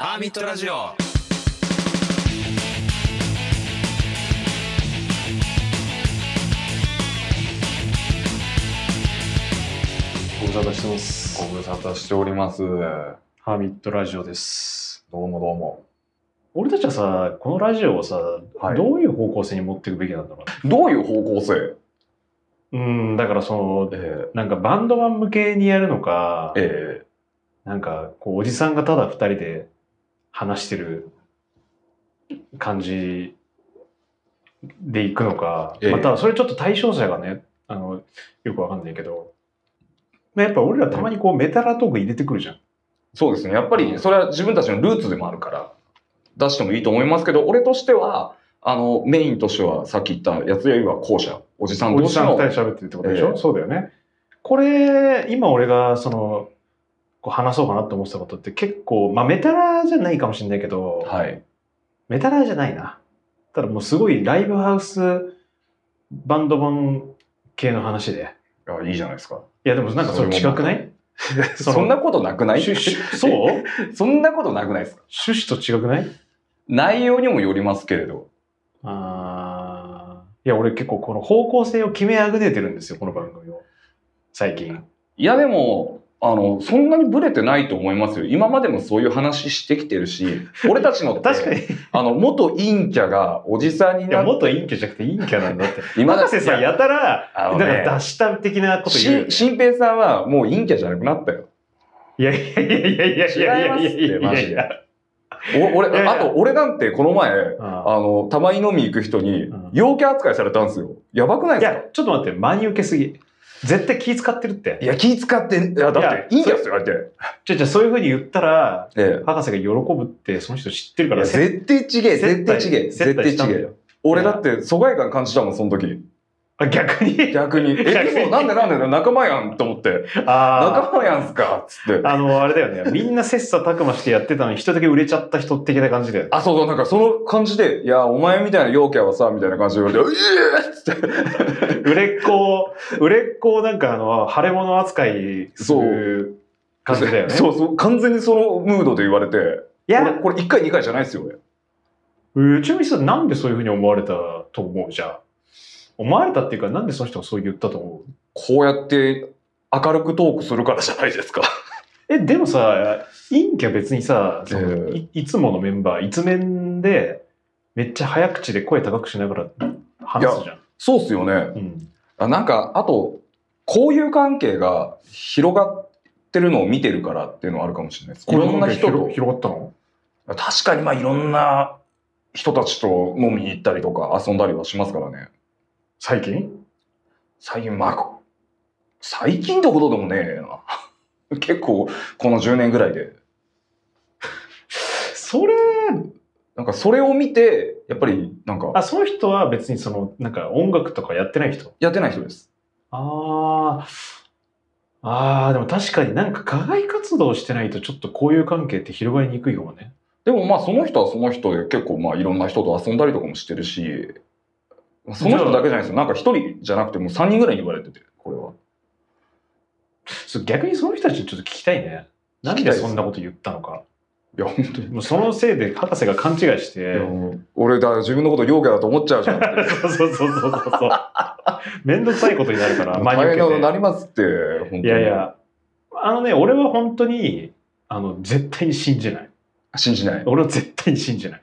ハーミットラジオご無沙汰してます。ご無沙汰しております。どハーミットラジオです。うもどうも。俺たちはさ、このラジオをさ、はいどういう方向性に持っていくべきなんだろどういう方向性？ううん、だからその、えなんかバンドマン向けにやるのか、ええなんかこうおじさんがただ二人で話してる感じでいくのか、ええまたそれちょっと対象者がね、あの、よくわかんないけど、まあやっぱ俺らたまにこうメタラトーク入れてくるじゃん。そうですね。やっぱり、それは自分たちのルーツでもあるから、出してもいいと思いますけど、俺としては、あの、メインとしては、さっき言ったやつよりは後者。おじさんおじさん同士の。二人喋ってるってことでしょ、ええそうだよね。これ、今俺がその、こう話そうかなって思ってたことって結構、まあメタラじゃないかもしれないけど、はい。メタラじゃないな。ただもうすごいライブハウスバンドマン系の話で。いや、いいじゃないですか。いやでもなんかそれ違くない そんなことなくない？そう？そんなことなくないですか？趣旨と違くない？内容にもよりますけれど。あーいや俺結構この方向性を決めあぐねてるんですよ、この番組を。最近。いや、でも、あの、そんなにブレてないと思いますよ。今までもそういう話してきてるし、俺たちのって、確かに。いあの、元陰キャがおじさんにや、なって、元陰キャじゃなくて陰キャなんだって。今博士さんやたら、あのねだから出した的なこと言うよ、ね。し新平さんはもう陰キャじゃなくなったよ。いやいやいやいやいやいやいやいやいやいやいやいや。お俺いやいやあと、俺なんてこの前、ああの、たまに飲み行く人にうん、陽キャ扱いされたんですよ。やばくないいですか？や、ちょっと待って、真に受けすぎ。絶対気使ってるって。いや、気使って、いや、だって、陰キャって言われて。じゃじゃそういうふうに言ったら、え博士が喜ぶってその人知ってるえ。いや、から、絶対ちげえ、絶対ちげえ、接絶対ちげえ。俺だって疎外感感じたもん、その時。あ、逆に？逆に。え、逆に嘘なんでなんで仲間やんと思って。あ仲間やんすかつって。あ。あの、あれだよね。みんな切磋琢磨してやってたのに、一人だけ売れちゃった人的な感じで。あ、そうそう、なんかその感じで、いや、お前みたいな陽キャはさ、みたいな感じで言われて、ええっつって。売れっ子を、売れっ子をなんかあの、腫れ物扱いする感じだよね。そうそう、完全にそのムードで言われて、いや、これ1回2回じゃないですよ、俺。うちのさんなんでそういうふうに思われたと思う？じゃあ。思われたっていうか、なんでその人がそう言ったと思う？こうやって明るくトークするからじゃないですか。え、でもさ、陰キャ別にさ、そのええいいつものメンバー、一面で、めっちゃ早口で声高くしながら話すじゃん。そうっすよね。うん。あなんか、あと、交友関係が広がってるのを見てるからっていうのはあるかもしれないです。いろんな人と広。広がったの？確かに、まあいろんな人たちと飲みに行ったりとか遊んだりはしますからね。最近？最近、まあ、最近ってことでもねえな。結構、この10年ぐらいで。それ、なんかそれを見て、やっぱりなんか、あ、その人は別にその、なんか音楽とかやってない人？やってない人です。ああ。ああ、でも確かになんか課外活動してないとちょっと交友関係って広がりにくいかもね。でもまあその人はその人で結構まあいろんな人と遊んだりとかもしてるし、その人だけじゃないですよ。なんか一人じゃなくてもう3人ぐらいに言われてて、これは。そう逆にその人たちにちょっと聞きたいね。なんでそんなこと言ったのか。いや、本当に。もうそのせいで博士が勘違いして。俺だ、自分のこと陽キャだと思っちゃうじゃん。そうそうそうそうそう。めんどくさいことになるから、真に大変なりますって、本当に。いやい。や、あのね、俺は本当に、あの、絶対に信じない。信じない。俺は絶対に信じない。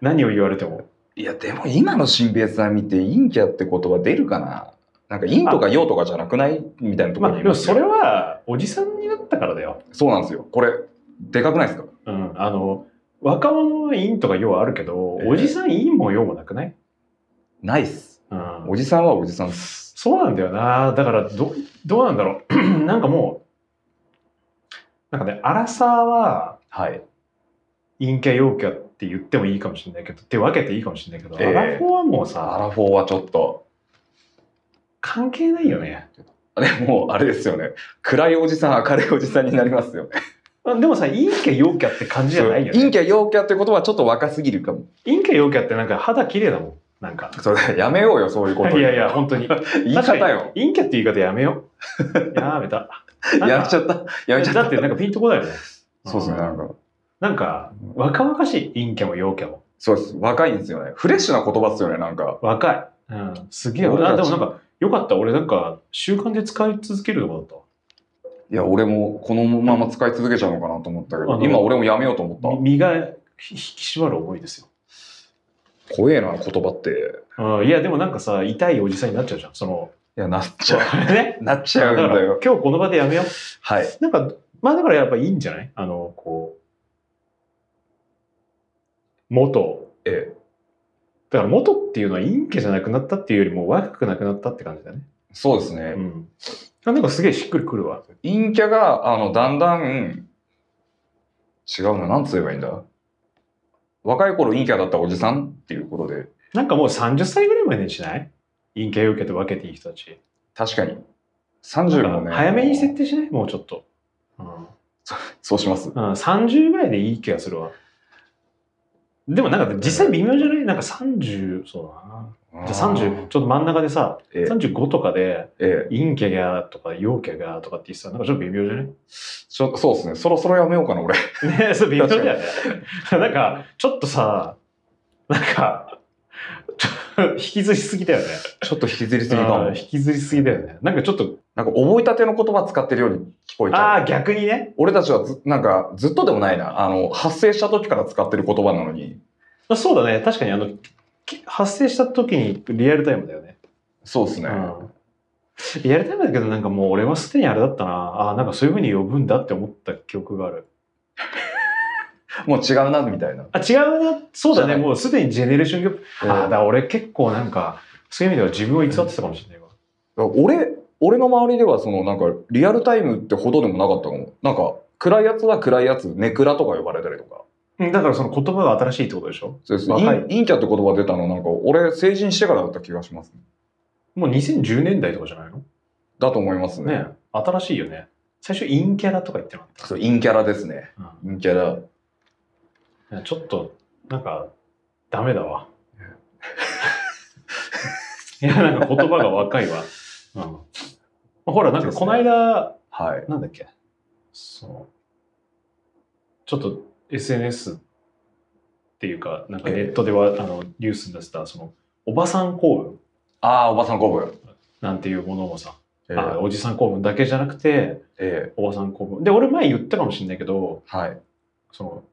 何を言われても。いや、でも今の新平さん見て陰キャって言葉出るかな？なんか陰とか陽とかじゃなくない？みたいなとこまあ、ろますよでもそれは、おじさんになったからだよ。そうなんですよ。これ、でかくないですか？うん。あの、若者は陰とか陽はあるけど、ええおじさん陰も陽もなくない？ないっす。うん。おじさんはおじさんっす。そうなんだよな。だから、ど、どうなんだろう。なんかもう、なんかね、アラサーは、はい。陰キャ陽キャって言ってもいいかもしれないけど、って分けていいかもしれないけど、ええアラフォーはもうアさ、ラフォーはちょっと、関係ないよね。でも、あれですよね。暗いおじさん、明るいおじさんになりますよね。あでもさ、陰キャ陽キャって感じじゃないよね。陰キャ、陽キャって言葉はちょっと若すぎるかも。陰キャ陽キャってなんか肌綺麗だもん。なんか。それ、やめようよ、そういうこと。いやいや、本当に。言い方よ。陰キャって言い方やめよう。やめた。やめちゃった。やめちゃった。だってなんかピンとこないよね。そうですね、なんか。なんか、若々しい陰キャも陽キャも。そうです。若いんですよね。フレッシュな言葉ですよね、なんか。若い。うん。すげえ。俺あ、でもなんか、よかった。俺なんか、習慣で使い続けるとこだったわ。いや、俺もこのまま使い続けちゃうのかなと思ったけど、今俺もやめようと思った。み身が引き締まる思いですよ。怖えな、言葉って。うん、いや、でもなんかさ、痛いおじさんになっちゃうじゃん。その、いや、なっちゃ ね？う。なっちゃうんだからだよ。今日この場でやめよう。はい。なんか、まあだからやっぱいいんじゃない？あの、こう、元。ええ。だから元っていうのは陰キャじゃなくなったっていうよりも若くなくなったって感じだね。そうですね。うん。あなんかすげえしっくりくるわ。陰キャが、あの、だんだん、違うな、なんつ言えばいいんだ？若い頃陰キャだったおじさんっていうことで、なんかもう30歳ぐらいまでにしない？陰キャ陽キャと分けていい人たち。確かに。30なんかもね。早めに設定しない？もうちょっと。うん。そうします。うん、30ぐらいでいい気がするわ。でもなんか実際微妙じゃない？なんか30、そうだな。じゃあ30、ちょっと真ん中でさ、ええ35とかで、ええ。陰キャがとか陽キャがとかって言ってた？らなんかちょっと微妙じゃない？ちょそうですね。そろそろやめようかな、俺。ねそれ微妙だよね。なんか、ちょっとさ、なんか、引きずりすぎだよね。ちょっと引きずりすぎかもうん。引きずりすぎだよね。なんかちょっと、なんか覚えたての言葉使ってるように聞こえちゃう。ああ、逆にね。俺たちはず、なんか、ずっとでもないな。あの、発生した時から使ってる言葉なのに。あそうだね。確かにあの、き発生した時にリアルタイムだよね。そうですね。うん。リアルタイムだけどなんかもう俺はすでにあれだったな。ああ、なんかそういう風に呼ぶんだって思った記憶がある。もう違うな、みたいな。あ、違うな？そうだね。もうすでにジェネレーションギャップ。ええああ、だ俺結構なんか、そういう意味では自分を偽ってたかもしれないわ。俺、俺の周りでは、その、なんか、リアルタイムってほどでもなかったかも。なんか、暗いやつは暗いやつ、ネクラとか呼ばれたりとか。うんだからその言葉が新しいってことでしょ？そうです。陰陰キャって言葉出たの、なんか、俺、成人してからだった気がします、ね。もう2010年代とかじゃないの？だと思いますね。ね新しいよね。最初陰キャラとか言ってなかっそう、陰キャラですね。た。陰キャラ。うん、ちょっと、なんか、ダメだわ。いや、なんか言葉が若いわ。うん。ほら、なんかこの間、はい。なんだっけ、その、ちょっと SNS っていうか、なんかネットでは、あの、ニュースに出してた、その、おばさん公文ああ、おばさん公文。なんていうものもさ、えあおじさん公文だけじゃなくて、えおばさん公文。で、俺前言ったかもしれないけど、はい。その、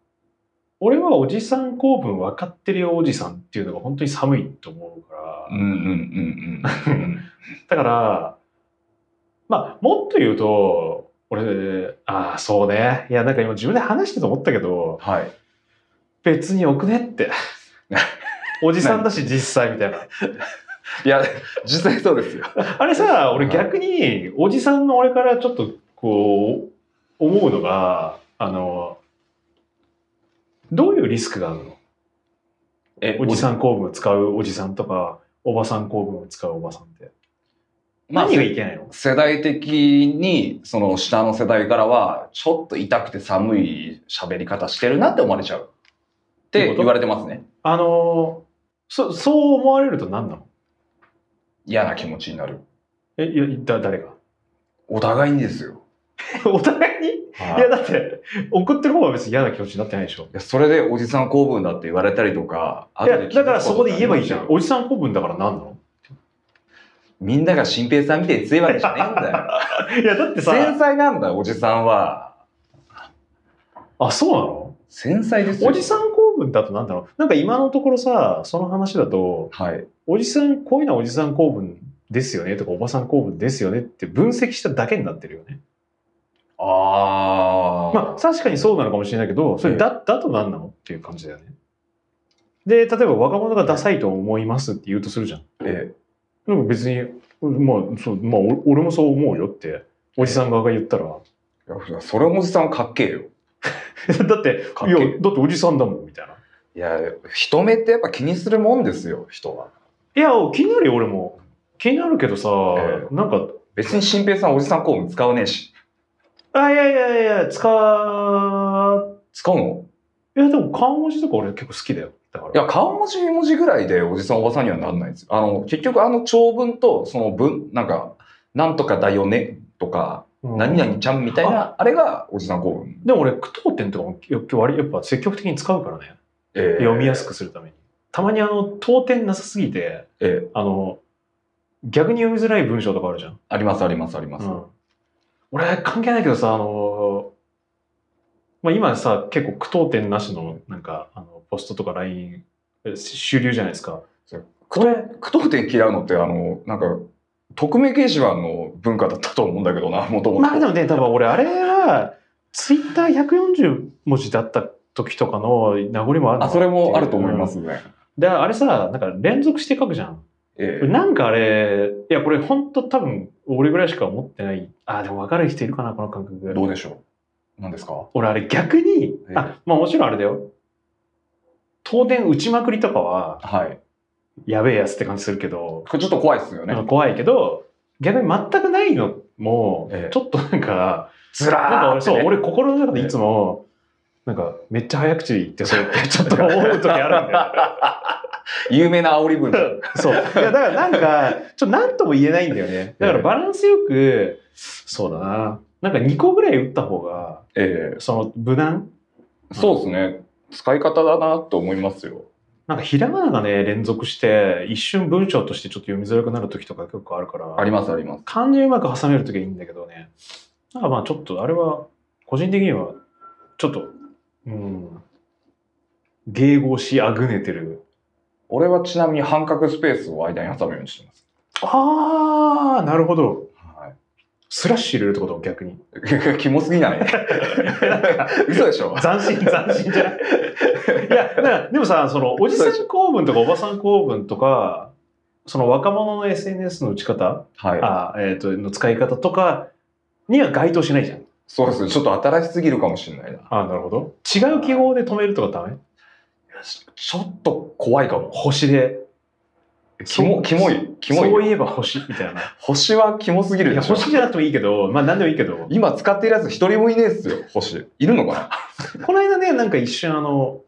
俺はおじさん公文分かってるよおじさんっていうのが本当に寒いと思うから、うんうんうんうん。だから、まあ、もっと言うと、俺、ああ、そうね。いや、なんか今自分で話してて思ったけど、はい。別によくねって。おじさんだし、実際みたいな。いや、実際そうですよ。あれさ、俺はい逆に、おじさんの俺からちょっと、こう、思うのが、あの、どういうリスクがあるの？えおじさん公文を使うおじさんとか、おばさん公文を使うおばさんって。まあ何がいけないの？世代的に、その下の世代からは、ちょっと痛くて寒い喋り方してるなって思われちゃう。って言われてますね。あの、そ、そう思われると何なの？嫌な気持ちになる。え、いや、だ、誰が？お互いにですよ。お互いに？いはいや、だって、送ってる方は別に嫌な気持ちになってないでしょ。いやそれでおじさん公文だって言われたりとか、いや、だからそこで言えばいいじゃん。おじさん公文だから何なの？みんなが新平さんみたいに強いわけじゃねえんだよ。いや、だってさ、繊細なんだ、おじさんは。あ、そうなの？繊細ですよ。おじさん公文だとなんだろう？なんか今のところさ、その話だと、はい。おじさん、こういうのはおじさん公文ですよねとか、おばさん公文ですよねって分析しただけになってるよね。ああ。まあ、確かにそうなのかもしれないけど、それだ、だと何なの？っていう感じだよね。で、例えば若者がダサいと思いますって言うとするじゃん。えなんか別に、まあ、そう、まあ、お俺もそう思うよって、おじさん側が言ったら。え。いや、それもおじさんはかっけえよ。だって、いや、だっておじさんだもん、みたいな。いや、人目ってやっぱ気にするもんですよ、人は。いや、気になるよ、俺も。気になるけどさ、えなんか、別に新平さんおじさん公文使わねえし。あ、いやいやいや、使う、使うの？いや、でも顔文字とか俺結構好きだよ。だから。いや、顔文字文字ぐらいでおじさんおばさんにはなんないんですよ。あの、結局あの長文とその文、なんか、なんとかだよねとか、うん何々ちゃんみたいな、あれがおじさん構文。でも俺、句読点とかもやっぱ割やっぱ積極的に使うからね。え読みやすくするために。たまにあの、当点なさすぎて、ええあの、逆に読みづらい文章とかあるじゃん。ありますありますあります。うん、俺、関係ないけどさ、あの、まあ、今さ、結構句読点なしの、なんか、あの、ポストとか LINE、え主流じゃないですか。句読句読点嫌うのって、あの、なんか、匿名掲示板の文化だったと思うんだけどな、もともと。まあでもね、多分俺、あれは、ツイッター140文字だった時とかの名残もあるのあ、それもあると思いまうんすね。で、あれさ、なんか連続して書くじゃん。ええなんかあれ、いや、これ本当多分、俺ぐらいしか思ってない。あ、でも分かる人いるかな、この感覚。どうでしょう？何ですか？俺あれ逆に、ええあ、まあもちろんあれだよ。東電打ちまくりとかは、はい。やべえやつって感じするけど、ちょっと怖いですよね。怖いけど、逆に全くないのもええ、ちょっとなんか、ずら俺、ーってねそう、俺心の中でいつも、なんか、めっちゃ早口言ってそうってちょっと思う時あるんだよ。有名な煽り文章。そう。いや、だからなんか、ちょっと何とも言えないんだよね。だからバランスよく、そうだな。なんか2個ぐらい打った方が、えその無難？えそうですね。使い方だなと思いますよ。なんかひらがながね、連続して、一瞬文章としてちょっと読みづらくなる時とか結構あるから、ありますあります。漢字うまく挟める時はいいんだけどね。なんかまあちょっと、あれは、個人的には、ちょっと、うん、迎合しあぐねてる。俺はちなみに半角スペースを間に挟むようにしてます。あー、なるほど。はスラッシュ入れるってこと逆に。い。キモすぎない 嘘でしょ？斬新、斬新じゃない？いや、だから、でもさ、その、おじさん公文とかおばさん公文とか、その若者の SNS の打ち方、はい。あえっ、と、の使い方とかには該当しないじゃん。そうですね。ちょっと新しすぎるかもしれないな。あなるほど。違う記号で止めるとかダメ？ちょっと怖いかも。星で。キモ、キモい。キモい。そういえば星みたいな。星はキモすぎるいや。星じゃなくてもいいけど、まあ何でもいいけど。今使ってるやつ一人もいねえっすよ、星。いるのかな？この間ね、なんか一瞬あの、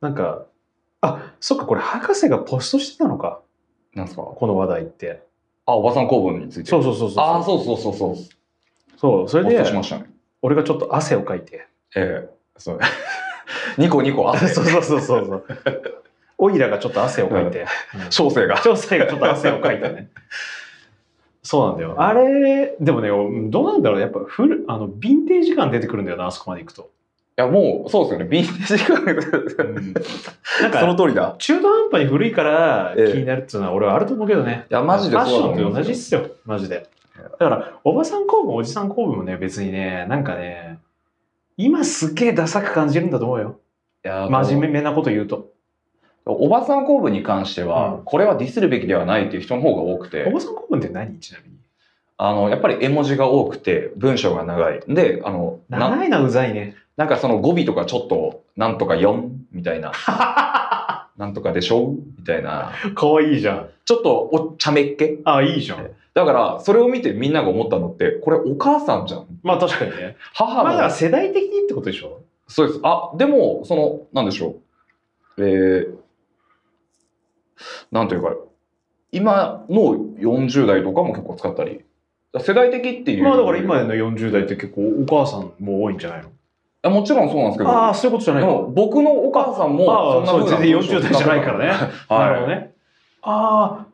なんか、あ、そっか、これ博士がポストしてたのか。なんすか？この話題って。あ、おばさん公文について。そうそうそうそう。ああ、そうそうそうそう。そう、それで。俺がちょっと汗をかいて。ええそう。ニコニコ汗。そうそうそうそうそう。オイラがちょっと汗をかいて。うん小生が。調整がちょっと汗をかいてね。そうなんだよ。あれ、でもね、どうなんだろう。やっぱフル、あの、ヴィンテージ感出てくるんだよな、あそこまで行くと。いや、もう、そうですよね。ビンテージ感なんそのか、通りだ。中途半端に古いからええ気になるっていうのは俺はあると思うけどね。いや、マジでファッシそうだと思いますョンと同じっすよ、マジで。だから、おばさん公文、おじさん公文もね、別にね、なんかね、今すっげえダサく感じるんだと思うよ。いや真面目なこと言うと。おばさん公文に関しては、うんこれはディスるべきではないっていう人の方が多くおて、ばさん公文って何？ちなみに。あの、やっぱり絵文字が多くて、文章が長い。で、あの、な長いな、うざいね。なんかその語尾とかちょっと、なんとか4みたいな、なんとかでしょ？みたいな、かわいいじゃん。ちょっとお茶目っ気？あ、いいじゃん。だから、それを見てみんなが思ったのって、これお母さんじゃん。まあ確かにね。母の、まあだから世代的にってことでしょ？そうです。あ、でも、その、なんでしょう。えー、なんというか、今の40代とかも結構使ったり、世代的っていう。まあだから今の40代って結構お母さんも多いんじゃないの？あもちろんそうなんですけど、ああ、そういうことじゃないでのも僕のお母さんもそう、風な全然40代じゃないからね。なるほどはい。ね。ああ、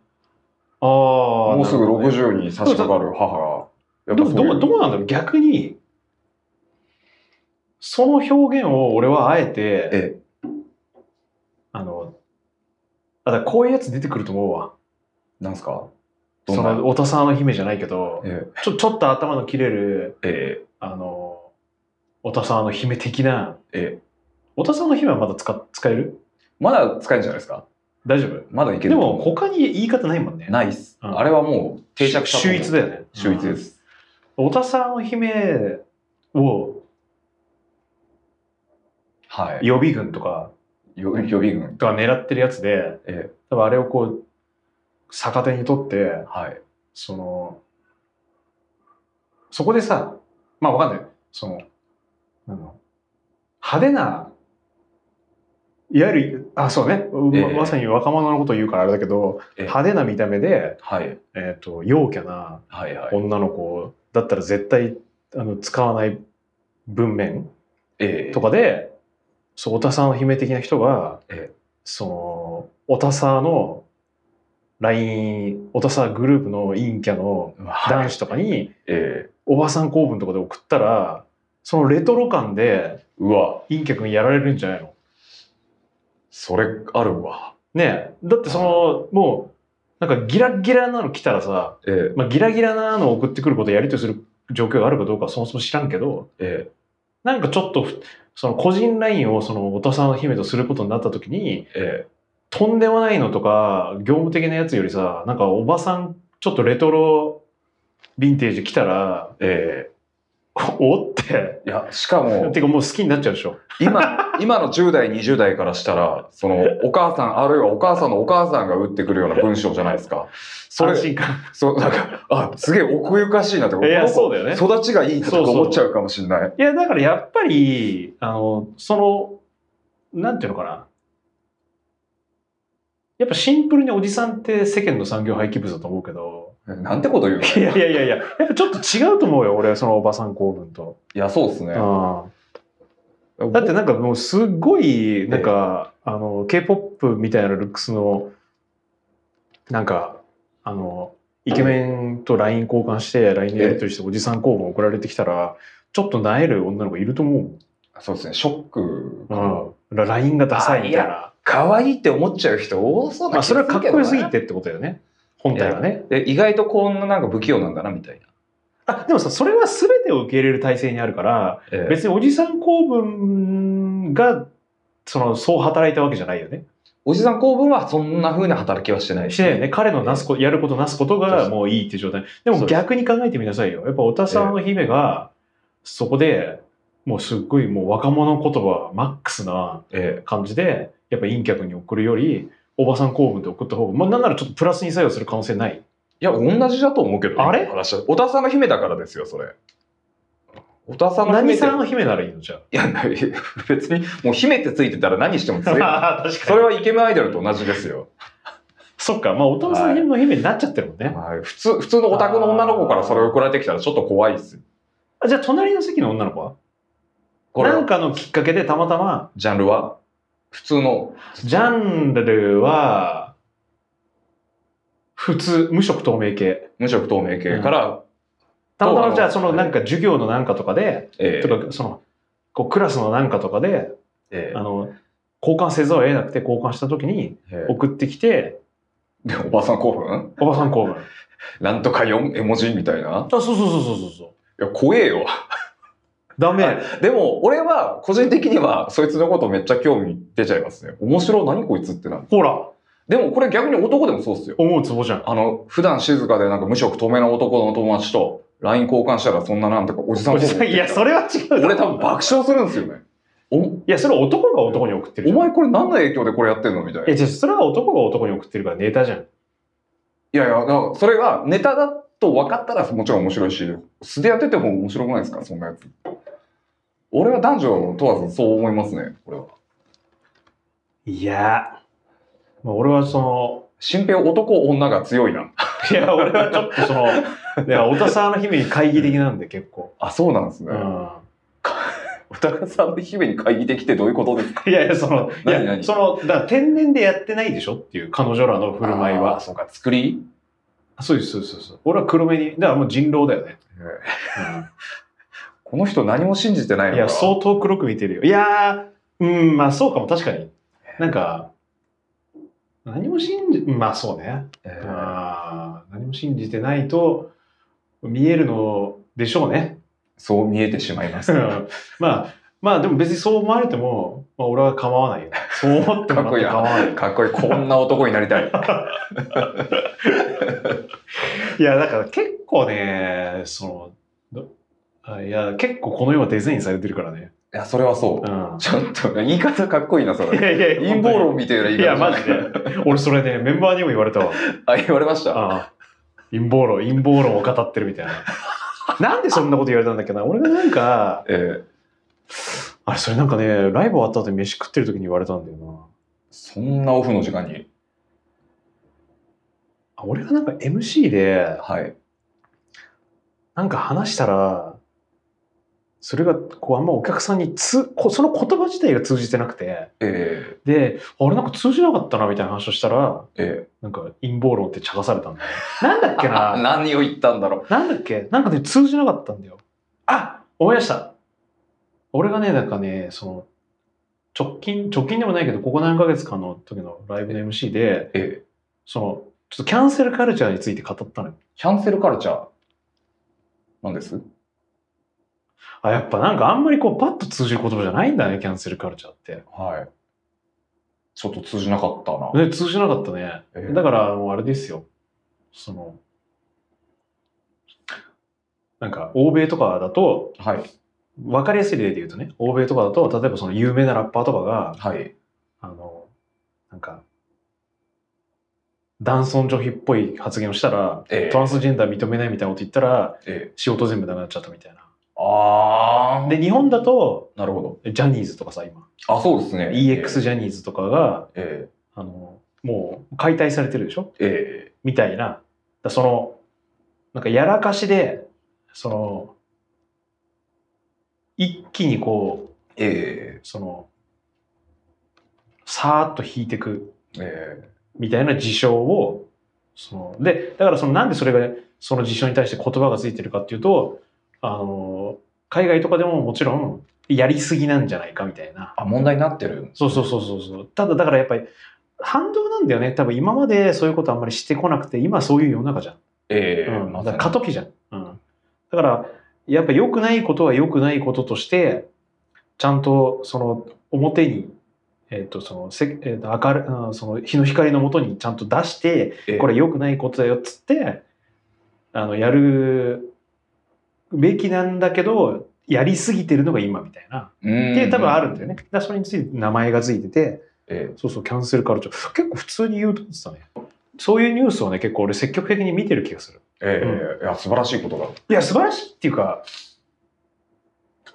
ああ。もうすぐなるほどね。60に差し掛かる母が。やっぱでもどう、どうなんだろう？逆に、その表現を俺はあえて、えあの、あだこういうやつ出てくると思うわ。え、なんすか？その、おたさの姫じゃないけど、えちょ、ちょっと頭の切れる、え、え。あの、おたさの姫的な、え、え。え。おたさの姫はまだ使使える？まだ使えるんじゃないですか？大丈夫？まだいけるでも他に言い方ないもんね。ないっす。うんあれはもう定着した秀逸だよね。秀逸です。おたさの姫をはい。予備軍とかよ予備軍。が狙ってるやつで、え多分あれをこう、逆手に取ってえ、、はい。その、そこでさ、まあわかんない。その派手な、いわゆる、あ、そうね、ええ。ままさに若者のことを言うからあれだけど、ええ。派手な見た目で、はい。えっ、と、陽キャな。女の子だったら絶対あの使わない文面ええ。とかで、そう、オタサーの姫的な人が、ええ。その、オタサーの LINE、オタサーグループの陰キャのはい男子とかに、ええ。おばさん公文とかで送ったら、そのレトロ感でうわ、陰キャ君やられるんじゃないの？それあるわ。ねえ。だってその、もう、なんかギラギラなの来たらさ、ええまあ、ギラギラなのを送ってくることをやりとりする状況があるかどうかはそもそも知らんけど、えなんかちょっとふ、その個人 LINE をそのお父さんの姫とすることになった時に、ええとんでもないのとか、業務的なやつよりさ、なんかおばさん、ちょっとレトロヴィンテージ来たら、ええ おって、いや、しかも、てかもう好きになっちゃうでしょ。今、今の10代、20代からしたら、その、お母さん、あるいはお母さんのお母さんが打ってくるような文章じゃないですか。それ安、心感。そう、なんか、あ、すげえ奥ゆかしいなって、いやそうだよね育ちがいいなとか思っちゃうかもしれない。いや、だからやっぱり、あの、その、なんていうのかな。やっぱシンプルにおじさんって世間の産業廃棄物だと思うけど、なんてこと言うの？いやいやいやいや、やっぱちょっと違うと思うよ、俺はそのおばさん公文と。いや、そうですね。うんだってなんかもうすっごい、なんか、あの、K-POP みたいなルックスの、なんか、あの、イケメンと LINE 交換して、LINE でやり取りしておじさん公文送られてきたら、ちょっと萎える女の子いると思そうですね、ショック。う。うん。LINE がダサいみたいな。可愛いって思っちゃう人多そうなまあ、それはかっこよすぎて。てってことだよね。本体はね。で意外とこんななんか不器用なんだな、みたいな。あ、でもさ、それは全てを受け入れる体制にあるから、ええ別におじさん公文が、その、そう働いたわけじゃないよね。おじさん公文はそんな風な働きはしてないしてないよね。彼のなすこやることなすことがもういいっていう状態。でも逆に考えてみなさいよ。やっぱおたさんの姫が、そこで、もうすっごいもう若者言葉マックスなえ感じで、やっぱ陰客に送るより、おばさん公文で送った方が、まあなんならちょっとプラスに作用する可能性ない。いや、同じだと思うけど、あれ？話はおたさんの姫だからですよ、それ。おたさんの姫って何さんの姫ならいいの？じゃいや、な 別に、もう姫ってついてたら何しても強い。あ。確それはイケメンアイドルと同じですよ。そっか、まあお父さんの姫になっちゃってるもんね。はい普通、普通のオタクの女の子からそれを送られてきたらちょっと怖いですよ。あじゃあ隣の席の女の子は？これなんかのきっかけでたまたま、ジャンルは？普通の。ジャンルは、普通、無色透明系。無色透明系から、たまたまじゃあそのなんか授業のなんかとかで、えとかその、こうクラスのなんかとかで、ええあの、交換せざるを得なくて交換した時にええ送ってきて、で、おばさん興奮？おばさん公文。なんとか4絵文字みたいな？あ、そうそうそうそうそうそう。いや、怖えよ。ダメ。でも、俺は、個人的には、そいつのことめっちゃ興味出ちゃいますね。面白い、何こいつってなる。ほら、でも、これ逆に男でもそうっすよ。思うツボじゃん。あの、普段静かでなんか無色透明な男の友達と LINE 交換したらそんななんとかおじさんおじさんいや、それは違う。俺多分爆笑するんですよね。お、いや、それは男が男に送ってるお。前これ何の影響でこれやってんのみたいな。いや、じゃあそれは男が男に送ってるからネタじゃん。いやいや、だからそれがネタだと分かったらもちろん面白いし、素でやってても面白くないですか？そんなやつ。俺は男女問わずそう思いますね、これは。いや、まあ、俺はその、新平男女が強いな。いや、俺はちょっとその、いや、おたさの姫に懐疑的なんで結構。あ、そうなんですね。うん。お高さんの姫に会議できてどういうことですか？いやいや、その、いや、その、だから天然でやってないでしょっていう彼女らの振る舞いは。そうか、作り？そうです、そうです、そうです。俺は黒目に、だからもう人狼だよね。この人何も信じてないのかいや、相当黒く見てるよ。いやー、うん、まあそうかも、確かに。なんか、何も信じ、まあそうね。えーあー何も信じてないと見えるのでしょうね。そう見えてしまいます。まあ、まあでも別にそう思われても、まあ、俺は構わないよ。そう思ってもらって構わない。かっこいい。こんな男になりたい。いや、だから結構ね、その、どあいや、結構この世はデザインされてるからね。いや、それはそうう。ん。ちょっと、言い方かっこいいな、そいれ。やいやいや、陰謀論みたいな言い方。いや、マジで。俺それね、メンバーにも言われたわ。あ、言われました？ああ陰謀論、陰謀論を語ってるみたいな。なんでそんなこと言われたんだっけな俺がなんか、えーあれ、それなんかね、ライブ終わった後に飯食ってる時に言われたんだよな。そんなオフの時間に？あ俺がなんか MC で、はい。なんか話したら、それがこうあんまお客さんにつこその言葉自体が通じてなくて。えであれなんか通じなかったなみたいな話をしたらええ。なんか陰謀論って茶化されたんだよ。なんだっけえな。何を言ったんだろなんだっけ？なんかね通じなかったんだよ。あ！思い出した。俺がねなんかねその直近直近でもないけどここ何ヶ月かの時のライブの MC でう。ええ。そのちょっとキャンセルカルチャーについて語ったのよ。キャンセルカルチャー？なんです？あやっぱなんかあんまりこうパッと通じる言葉じゃないんだねキャンセルカルチャーってはい。ちょっと通じなかったな。ね、通じなかったね。ええだから、もうあれですよ。その、なんか、欧米とかだと、はい。わかりやすい例で言うとね、欧米とかだと、例えばその有名なラッパーとかが、はい。あの、なんか、男尊女卑っぽい発言をしたら、ええトランスジェンダー認めないみたいなこと言ったら、ええ仕事全部なくなっちゃったみたいな。ああ。で、日本だと、なるほジャニーズとかさ、今、ど。あ、そうですね。EX ジャニーズとかが、えあの、もう解体されてるでしょ？ええみたいな、だその、なんかやらかしで、その、一気にこう、ええその、さーっと引いてくええみたいな事象を、その、で、だからそのなんでそれが、その事象に対して言葉がついてるかっていうと、あの、海外とかでももちろん、やりすぎなんじゃないかみたいな。あ、問題になってる。そうそうそうそうそう。ただだからやっぱり、反動なんだよね。多分今までそういうことあんまりしてこなくて、今そういう世の中じゃん。ええうん、ま過渡期じゃん。うん。だから、やっぱ良くないことは良くないこととして、ちゃんとその表に、えっ、と、その、せえーと明るうんその日の光のもとにちゃんと出して、ええこれ良くないことだよっつって、あの、やるべきなんだけど、やりすぎてるのが今みたいな。うんで、多分あるんだよね。だそれについて名前がついてて、えそうそう、キャンセルカルチャー。結構普通に言うと思ってたね。そういうニュースをね、結構俺積極的に見てる気がする。えええいや、素晴らしいことだ。いや、素晴らしいっていうか、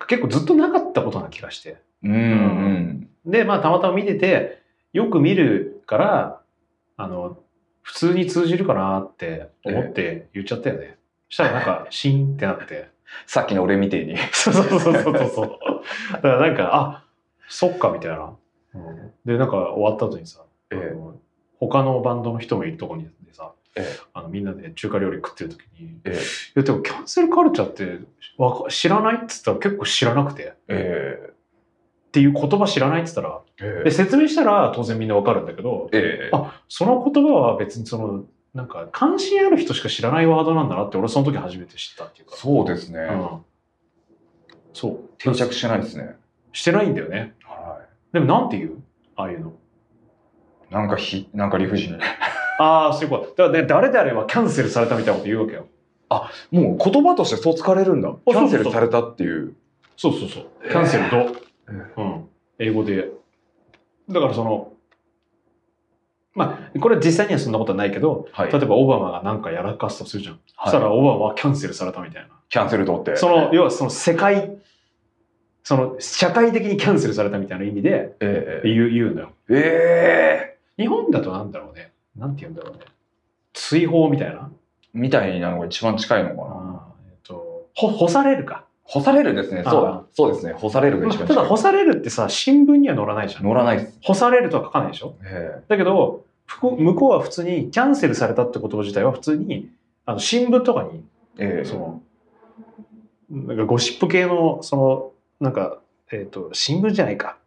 結構ずっとなかったことな気がして。うん、うん。で、まあ、たまたま見てて、よく見るから、あの、普通に通じるかなって思って言っちゃったよね。したらなんか、シーンってなって。さっきの俺みてえに。そうそうそうそうそう。だからなんか、あ、そっか、みたいな。うん。で、なんか終わった後にさ、ええ。あの他のバンドの人もいるとこにでさ、ええ。あのみんなで中華料理食ってる時に、ええ。いやでもキャンセルカルチャーってわか知らないって言ったら結構知らなくて、っえ。ていう言葉知らないって言ったら、ええ。で説明したら当然みんなわかるんだけど、ええ。あその言葉は別にそのなんか関心ある人しか知らないワードなんだなって俺その時初めて知ったっていうか。そうですね。うん、そう。定着してないですね。してないんだよね。はでもなんて言う？ああいうの。い。なんかひ、なんか理不尽。ああ、そういうこと。だからね、誰であればキャンセルされたみたいなこと言うわけよ。もう言葉としてそう使われるんだ。キャンセルされたっていう。そうそうそう。キャンセルド。えうん。英語で。だからその、まあ、これ実際にはそんなことはないけど、はい。例えばオバマが何かやらかすとするじゃん。そしたらオバマはキャンセルされたみたいな。キャンセル取って。その、要はその世界、その社会的にキャンセルされたみたいな意味でええ言う言うのよ。ええ日本だとなんだろうね。なんて言うんだろうね。追放みたいな？みたいなのが一番近いのかな。えっと、ほ干されるか。干されるですね。そう。そうですね。干されるが一番ただ。干されるってさ、新聞には載らないじゃん。乗らないです。干されるとは書かないでしょ？えだけど、向こうは普通にキャンセルされたって言葉自体は普通に、あの、新聞とかに、えええその、なんかゴシップ系の、その、なんか、えっ、と、新聞じゃないか。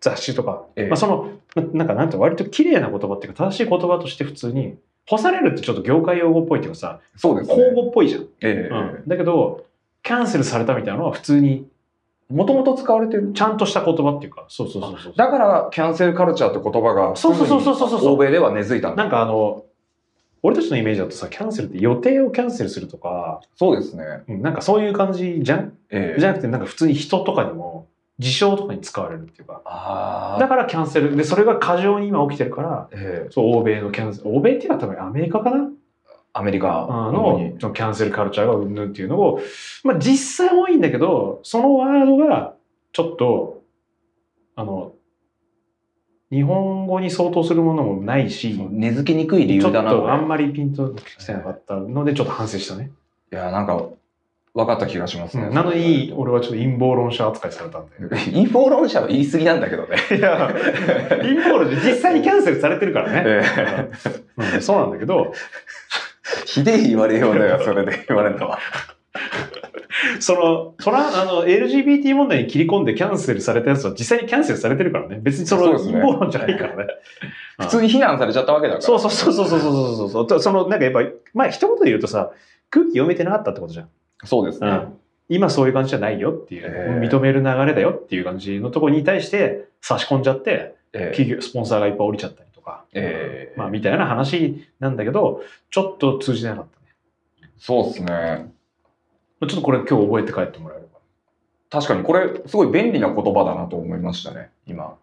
雑誌とか。ええまあその、ななんかなんて割と綺麗な言葉っていうか正しい言葉として普通に、干されるってちょっと業界用語っぽいっていうかさ、そうですね。口語っぽいじゃん。ええうん。だけど、キャンセルされたみたいなのは普通に、もともと使われてる。ちゃんとした言葉っていうか、そうそうそうそう。だから、キャンセルカルチャーって言葉が、そうそうそうそうそう欧米では根付いたんだ。なんかあの、俺たちのイメージだとさ、キャンセルって予定をキャンセルするとか、そうですね。うんなんかそういう感じじゃん？ええじゃなくて、なんか普通に人とかにも、事象とかに使われるっていうか。ああ。だからキャンセル。で、それが過剰に今起きてるから、ええそう、欧米のキャンセル、欧米っていうか多分アメリカかな？アメリカの、そのキャンセルカルチャーがうんぬんっていうのを、まあ実際多いんだけど、そのワードがちょっと、あの、日本語に相当するものもないし、根付きにくい理由だなとあんこまりピンときてなかったので、ちょっと反省したね。れいや、なんか、分かった気がしますね。なのに、俺はちょっと陰謀論者扱いされたんで。陰謀論者は言い過ぎなんだけどね。いや、陰謀論で実際にキャンセルされてるからね。えうんそうなんだけど、ひでえ言われようだよ、それで言われるのは。その、トラあの、LGBT 問題に切り込んでキャンセルされたやつは実際にキャンセルされてるからね。別にその、陰謀論じゃないからね。普通に非難されちゃったわけだから。そうそうそうそうそうそうそう。その、なんかやっぱ、まあ一言で言うとさ、空気読めてなかったってことじゃん。そうですね。うん、今そういう感じじゃないよっていう、認める流れだよっていう感じのところに対して差し込んじゃって、企業、スポンサーがいっぱい降りちゃったり。か、ええまあみたいな話なんだけど、ちょっと通じなかったね。そうですね。ちょっとこれ今日覚えて帰ってもらえれば。確かにこれ、すごい便利な言葉だなと思いましたね、今。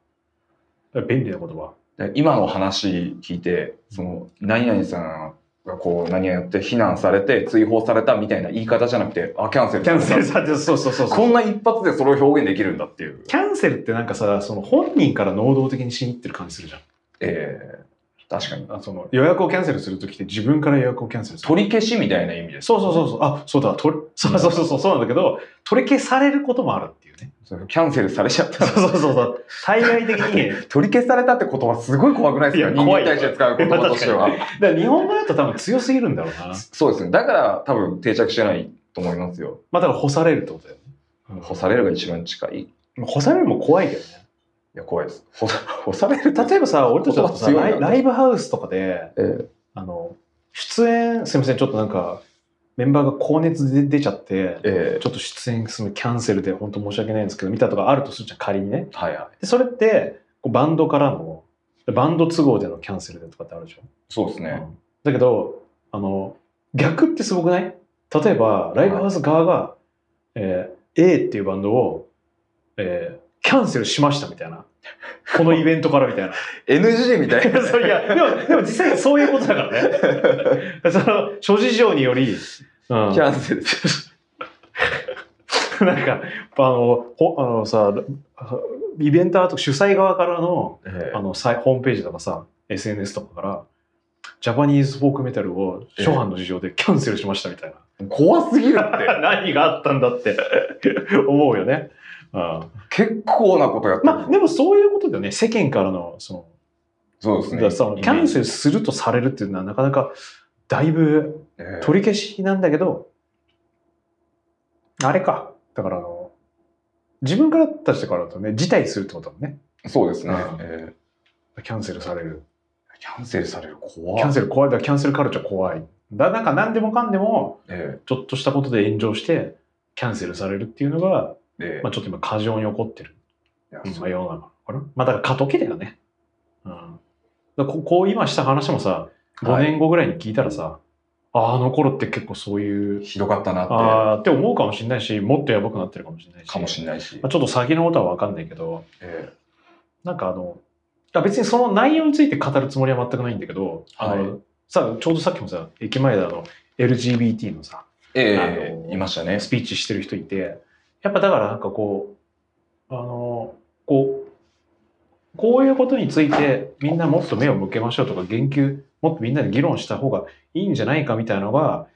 便利な言葉？で今の話聞いて、その、何々さんがこう、何々やって非難されて追放されたみたいな言い方じゃなくて、あ、キャンセルキャンセルさされて、そうそうそうこんな一発でそれを表現できるんだっていう。キャンセルってなんかさ、その本人から能動的にしに行ってる感じするじゃん。ええ確かに。あその予約をキャンセルするときって自分から予約をキャンセルする？取り消しみたいな意味です。そうそうそうそう。あ、そうだ。取りそうそうそうそうそうなんだけど、取り消されることもあるっていうね。キャンセルされちゃった。そうそうそうそう。対外的に、取り消されたって言葉すごい怖くないですか？人間に対して使う言葉としては。だから日本語だと多分強すぎるんだろうな。そうですね。だから多分定着してないと思いますよ。まあだから干されるってことだよね。干されるが一番近い。い干されるも怖いけどね。や、怖いです。干 される例えばさ、俺たちだとさ、ライライブハウスとかで、えあの、出演、すいません、ちょっとなんか、メンバーが高熱で出ちゃって、ええちょっと出演するのキャンセルで本当申し訳ないんですけど、見たとかあるとするじゃん、仮にね。はいはい。でそれって、バンドからの、バンド都合でのキャンセルでとかってあるでしょ？そうですね。うんだけど、あの、逆ってすごくない？例えば、ライブハウス側が、えー A っていうバンドを、えーキャンセルしましたみたいな。このイベントからみたいな。NG みたいな。そういや、でも、でも実際そういうことだからね。その、諸事情により、うん、キャンセル。なんか、あの、ほあのさ、イベンターと主催側からの、えあの、サイホームページとかさ、SNS とかから、ジャパニーズフォークメタルを初版の事情でキャンセルしましたみたいな。え怖すぎるって。何があったんだって思うよね。うん結構なことやってる。まあ、でもそういうことだよね。世間からの、その、そうですね。だそのキャンセルするとされるっていうのはなかなか、だいぶええ取り消しなんだけど、あれか。だからあの、自分から出してからだとね、辞退するってことだもんね。そうですねうん。えキャンセルされる。えキャンセルされる。怖キャンセル怖い。だキャンセルカルチャー怖い。だなんか何でもかんでも、えちょっとしたことで炎上して、キャンセルされるっていうのが、まあちょっと今過剰に起こってる。うんまあ、世の中かな。まあだから過渡期だよね。うん。だここう今した話もさ、5はい年後ぐらいに聞いたらさ、ああ、あの頃って結構そういう、ひどかったなって。ああって思うかもしれないし、もっとやばくなってるかもしれないし。かもしれないしまあ、。ちょっと先のことは分かんないけど、えなんかあの、別にその内容について語るつもりは全くないんだけど、あのはさちょうどさっきもさ、駅前であの、LGBT のさ、ええあえのいましたね。スピーチしてる人いて、やっぱだからなんかこう、あの、こう、こういうことについてみんなもっと目を向けましょうとか言及、もっとみんなで議論した方がいいんじゃないかみたいなのが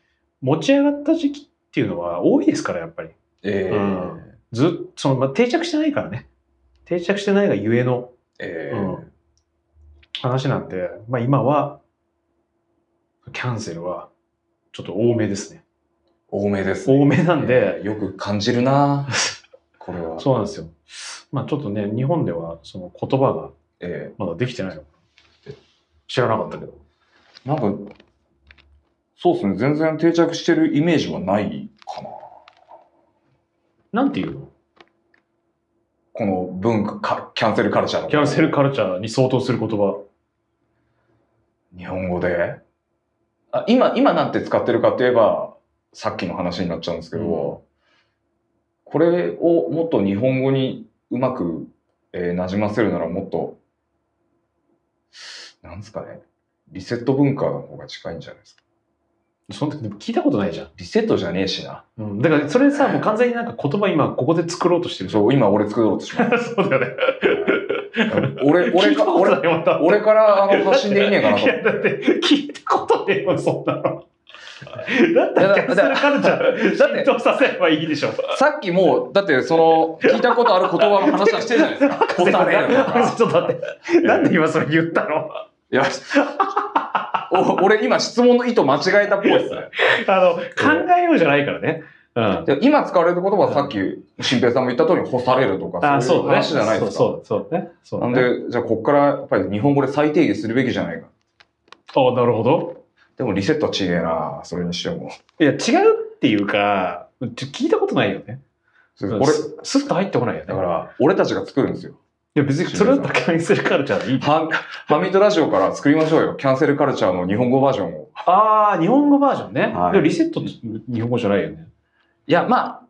持ち上がった時期っていうのは多いですから、やっぱり。ええうんずっその、まあ、定着してないからね。定着してないがゆえのええうん話なんで、まあ今は、キャンセルはちょっと多めですね。多めですね。多めなんで、ええよく感じるな これは。そうなんですよ。まあちょっとね、日本ではその言葉がえまだできてないのかな。知らなかったけど。えなんか、そうですね。全然定着してるイメージはないかな。なんていうの？この文化、かキャンセルカルチャーの。キャンセルカルチャーに相当する言葉。日本語で？あ今、今なんて使ってるかって言えば、さっきの話になっちゃうんですけど、これをもっと日本語にうまく、えー馴染ませるならもっと、なんですかね、リセット文化の方が近いんじゃないですか。その時でも聞いたことないじゃん。リセットじゃねえしな。うん、だからそれさ、もう完全になんか言葉今ここで作ろうとしてる。そう、今俺作ろうとしま そうだよね。す。俺、俺か、俺、俺からあの発信でいいねえかなといや、だって聞いたことねえもん、そんなの。だったらキャンセルカルチャーだって浸透させればいいでしょ。さっきもう、だってその、聞いたことある言葉の話はしてるじゃないですか。干されるとか。ちょっと待って。なんで今それ言ったの？いや、お俺今質問の意図間違えたっぽいですね。あの、考えようじゃないからね。うん。で今使われる言葉はさっき、新平さんも言った通り、干されるとか、あ、そういう。話じゃないですか。そうそうそうね。そうなんね。で、じゃあこっからやっぱり日本語で再定義するべきじゃないか。あ、なるほど。でもリセットは違えな、それにしても。いや、違うっていうか、聞いたことないよね。俺、すスッと入ってこないよね。だから、俺たちが作るんですよ。いや、別にそれだったらキャンセルカルチャーでいい。ハハミットラジオから作りましょうよ。キャンセルカルチャーの日本語バージョンを。ああ、日本語バージョンね。はいでもリセットって日本語じゃないよね。いや、まあ、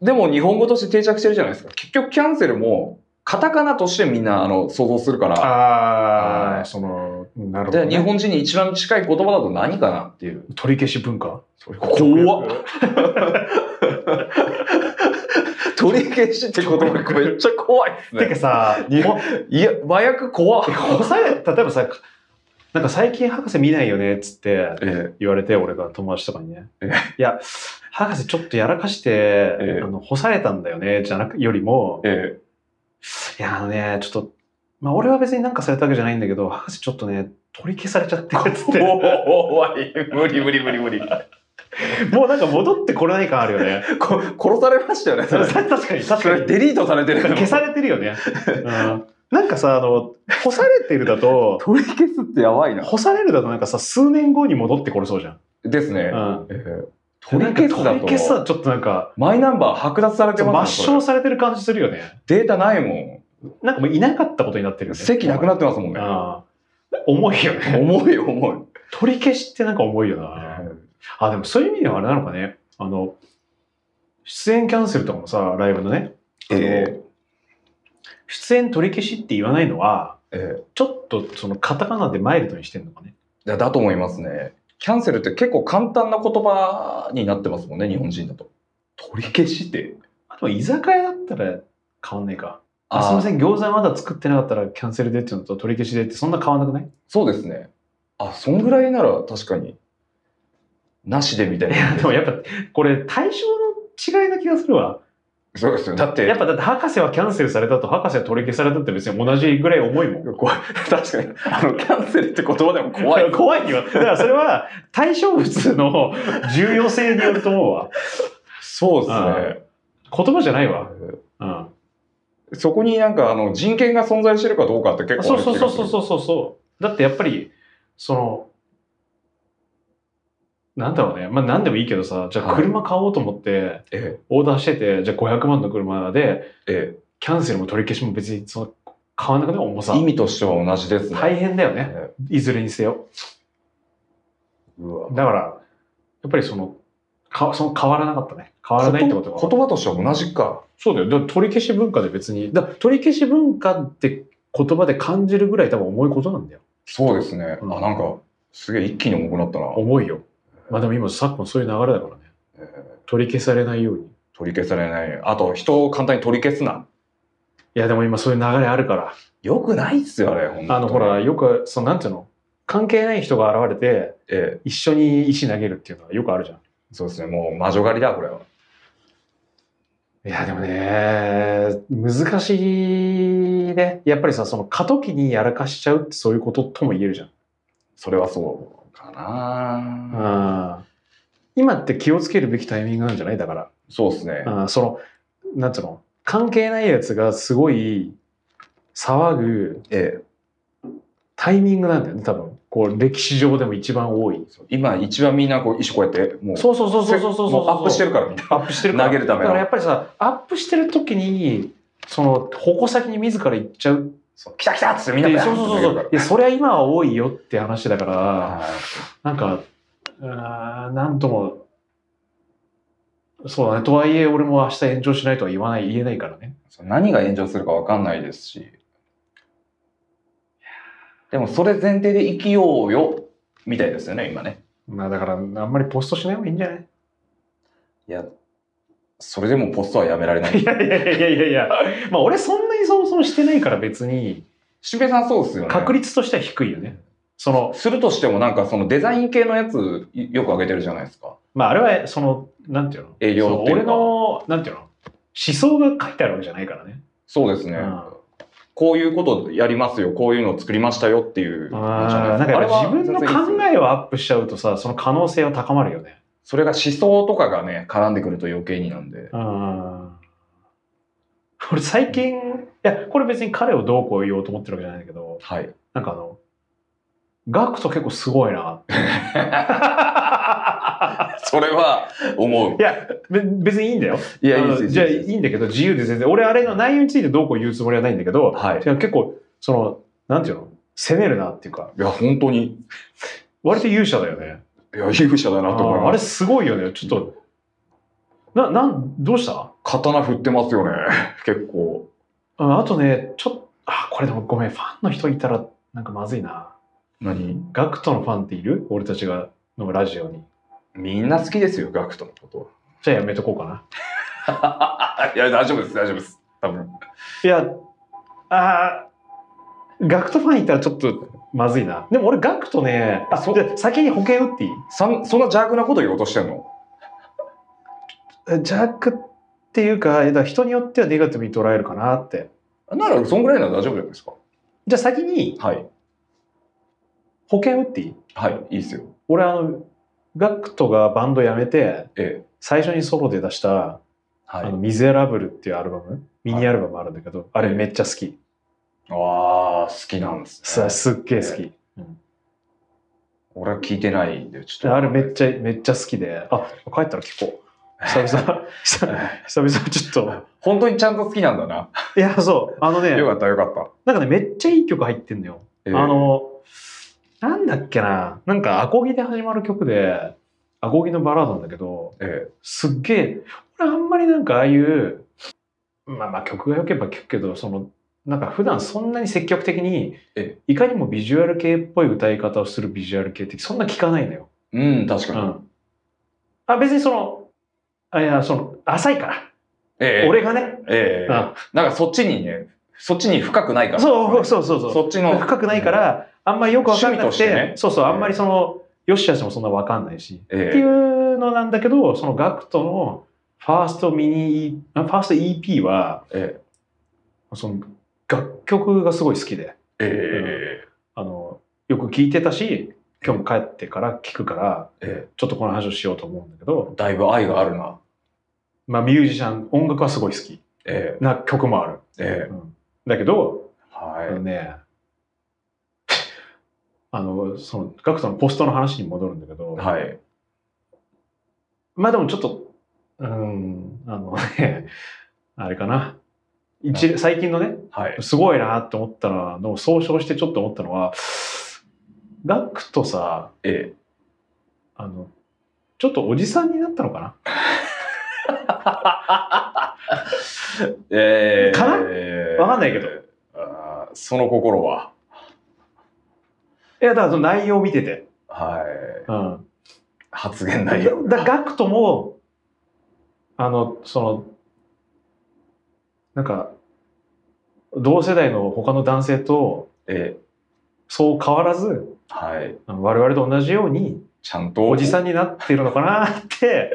でも日本語として定着してるじゃないですか。結局キャンセルも、カタカナとしてみんなあの想像するから。ああ、はいその、なるほど、で、ね。日本人に一番近い言葉だと何かなっていう。取り消し文化？怖っ 取り消しって言葉めっちゃ怖いですてかね。さ、いやほいや、麻薬怖っ。例えばさ、なんか最近博士見ないよねっつってえ言われて、俺が友達とかにねえ。いや、博士ちょっとやらかして、えあの干されたんだよね、じゃなく、よりも、えいや、あのね、ちょっと、まあ俺は別になんかされたわけじゃないんだけど、博士ちょっとね、取り消されちゃって、つって。怖い。無理無理無理無理。もうなんか戻ってこれない感あるよね。こ殺されましたよね、確かに、確かに。れデリートされてる。消されてるよね。うん、なんかさ、あの、干されてるだと、取り消すってやばいな。干されるだとなんかさ、数年後に戻ってこれそうじゃん。ですね。うん。ええ取り消すだ取り消すと、はちょっとなんか、マイナンバー剥奪されて抹ますね消されてる感じするよね。データないもなんかもういなかったことになってるよん。ね。席なくなってますもんね。ああ重いよね。重い重い。取り消しってなんか重いよな。あ、でもそういう意味ではあれなのかね。あの、出演キャンセルとかもさ、ライブのね。あのえ出演取り消しって言わないのは、ええちょっとそのカタカナでマイルドにしてんのかね。だと思いますね。キャンセルって結構簡単な言葉になってますもんね、日本人だと。取り消しって。あと居酒屋だったら変わんないか。あ、すみません、餃子まだ作ってなかったらキャンセルでっていうのと取り消しでってそんな変わんなくない？そうですね。あ、そんぐらいなら確かに。なしでみたいな。いや、でもやっぱこれ対象の違いな気がするわ。そうですよ。だって、やっぱだって博士はキャンセルされたと博士は取り消されたって別に同じぐらい重いもん。怖い。確かに。あの、キャンセルって言葉でも怖い。怖いよ。だからそれは対象物の 重要性によると思うわ。そうですね。言葉じゃないわ。うん。そこになんかあの人権が存在してるかどうかって結構そうそうそうう。そうそうそう。だってやっぱり、その、なんだろうね。まあ何でもいいけどさ、じゃあはい車買おうと思って、えオーダーしてて、じゃあ500万の車で、え、えキャンセルも取り消しも別にその変わんなくて重さえ。。意味としては同じですね。大変だよね。えいずれにせよ。えうわだから、やっぱりその、かその変わらなかったね。変わらないってことは。言葉としては同じか。そうだよ。だ取り消し文化で別に、だ取り消し文化って言葉で感じるぐらい多分重いことなんだよ。そうですね。うんあ、なんか、すげえ一気に重くなったな。重いよ。まあでも今昨今そういう流れだからね。ええ取り消されないように。い取り消されない。あと、人を簡単に取り消すな。やでも今そういう流れあるから。よくないっすよ、あれ。あのほら、、よく、そのなんていうの？関係ない人が現れて、ええ、一緒に石投げるっていうのはよくあるじゃん。そうですね。もう魔女狩りだ、これは。いや、でもね、難しいね。やっぱりさ、その過渡期にやらかしちゃうってそういうこととも言えるじゃん。それはそうかな。うん今って気をつけるべきタイミングなんじゃない？だから。そうですね。うんその、なんつうの？関係ないやつがすごい騒ぐええ。タイミングなんだよね、多分。こう、歴史上でも一番多い。今一番みんなこう石こうやってもうそうそうそうそうそうそうもうアップしてるからみんなアップしてる投げるためのだからやっぱりさ、アップしてる時に、その、矛先に自ら行っちゃうそう来た来たっつってみんなでそうそうそうそう。いや、それは今は多いよって話だから、はなんか、あーなんとも、そうだね。とはいえ、俺も明日炎上しないとは言わない、言えないからね。い何が炎上するかわかんないですしでもそれ前提で生きようよみたいですよね今ねまあだから、あんまりポストしない方がいいんじゃない？いやそれでもポストはやめられない いやいやいやいやいや、まあ俺そんなにそもそもしてないから別に、しべさんそうですよね確率としては低いよね。その、するとしてもなんかそのデザイン系のやつよく上げてるじゃないですか。まああれは、その、なんていうの？営業っていう俺の、なんていうの？思想が書いてあるわけじゃないからね。そうですね。うんこういうことやりますよ、こういうのを作りましたよっていうあーなんか自分の考えをアップしちゃうとさ、その可能性は高まるよね。それが思想とかがね、絡んでくると余計になんで。うん。俺最近、いや、これ別に彼をどうこう言おうと思ってるわけじゃないんだけど、はい。なんかあの、ガクト結構すごいな。それは思うい。や、べ別にいいんだよ。いや、あいいですのじゃあいいんだけど、自由で全然。俺あれの内容についてどうこう言うつもりはないんだけど、はい結構、その、なんていうの？攻めるなっていうか、いや、本当に。割と勇者だよね。いや、勇者だなと思いあーあれます。すごいよね。ちょっと、な、なん、どうした？刀振ってますよね。結構。ああとね、ちょっと、あ、これでもごめん、ファンの人いたら、なんかまずいな。何？ガクトのファンっている？俺たちがのラジオに。みんな好きですよ、ガクトのこと。じゃあやめとこうかな。いや、大丈夫です、大丈夫です。多分。いや、あーガクトファンいたらちょっとまずいな。でも俺ガクトね、あ、そ先に保険打っていい？そんそんな邪悪なこと言おうとしてんの？ジャックっていうか、えだ人によってはネガティブに捉えるかなって。なら、そんぐらいなら大丈夫じゃないですか。じゃあ先にはい。保険打っていい？はい、いいですよ。俺あの、ガクトがバンド辞めて、ええ。最初にソロで出した、はあの、ミゼラブルっていうアルバム、ミニアルバムあるんだけど、あれめっちゃ好き。ああ、好きなんですね。さすっげえ好き。俺は聞いてないんで、ちょっと。あれめっちゃ、めっちゃ好きで、あ、帰ったら聞こう。久々、久々ちょっと。本当にちゃんと好きなんだな。いや、そう。あのね、よかった、よかった。なんかね、めっちゃいい曲入ってんのよ。ええあ、の、なんだっけな。なんか、アコギで始まる曲で、アコギのバラードなんだけど、えすっげえ、俺あんまりなんかああいう、まあまあ曲が良ければ聞くけど、その、なんか普段そんなに積極的にえ、いかにもビジュアル系っぽい歌い方をするビジュアル系ってそんな聞かないのよ。えうん、確かに。うん。あ、別にその、あ、いや、その、浅いから。ええ俺がね。ええうんなんかそっちにね、そっちに深くないから。そうそうそうそう。そっちの。深くないから、あんまりよくわかんなくて、ねそうそう、ええあんまりその、よしあしもそんなわかんないし、ええっていうのなんだけど、そのガクトのファーストミニ、あファースト EP は、えその楽曲がすごい好きで、ええあの、よく聴いてたし、今日も帰ってから聞くから、ええちょっとこの話をしようと思うんだけどえ、だいぶ愛があるな。まあミュージシャン、音楽はすごい好きえな曲もある。ええうんだけど、えはい。あのね、あの、その、ガクトのポストの話に戻るんだけど、はい。まあでもちょっと、うん、あのね、あれかな。一最近のね、はい。すごいなって思ったのを総称してちょっと思ったのは、ガクトさ、ええあの、ちょっとおじさんになったのかな？ええかな？ええわかんないけどあーその心は。いや、だからその内容を見てて。はい。うん。発言内容。だガクトも、あの、その、なんか、同世代の他の男性とええそう変わらず、はい。我々と同じようにちゃんと。おじさんになってるのかなって、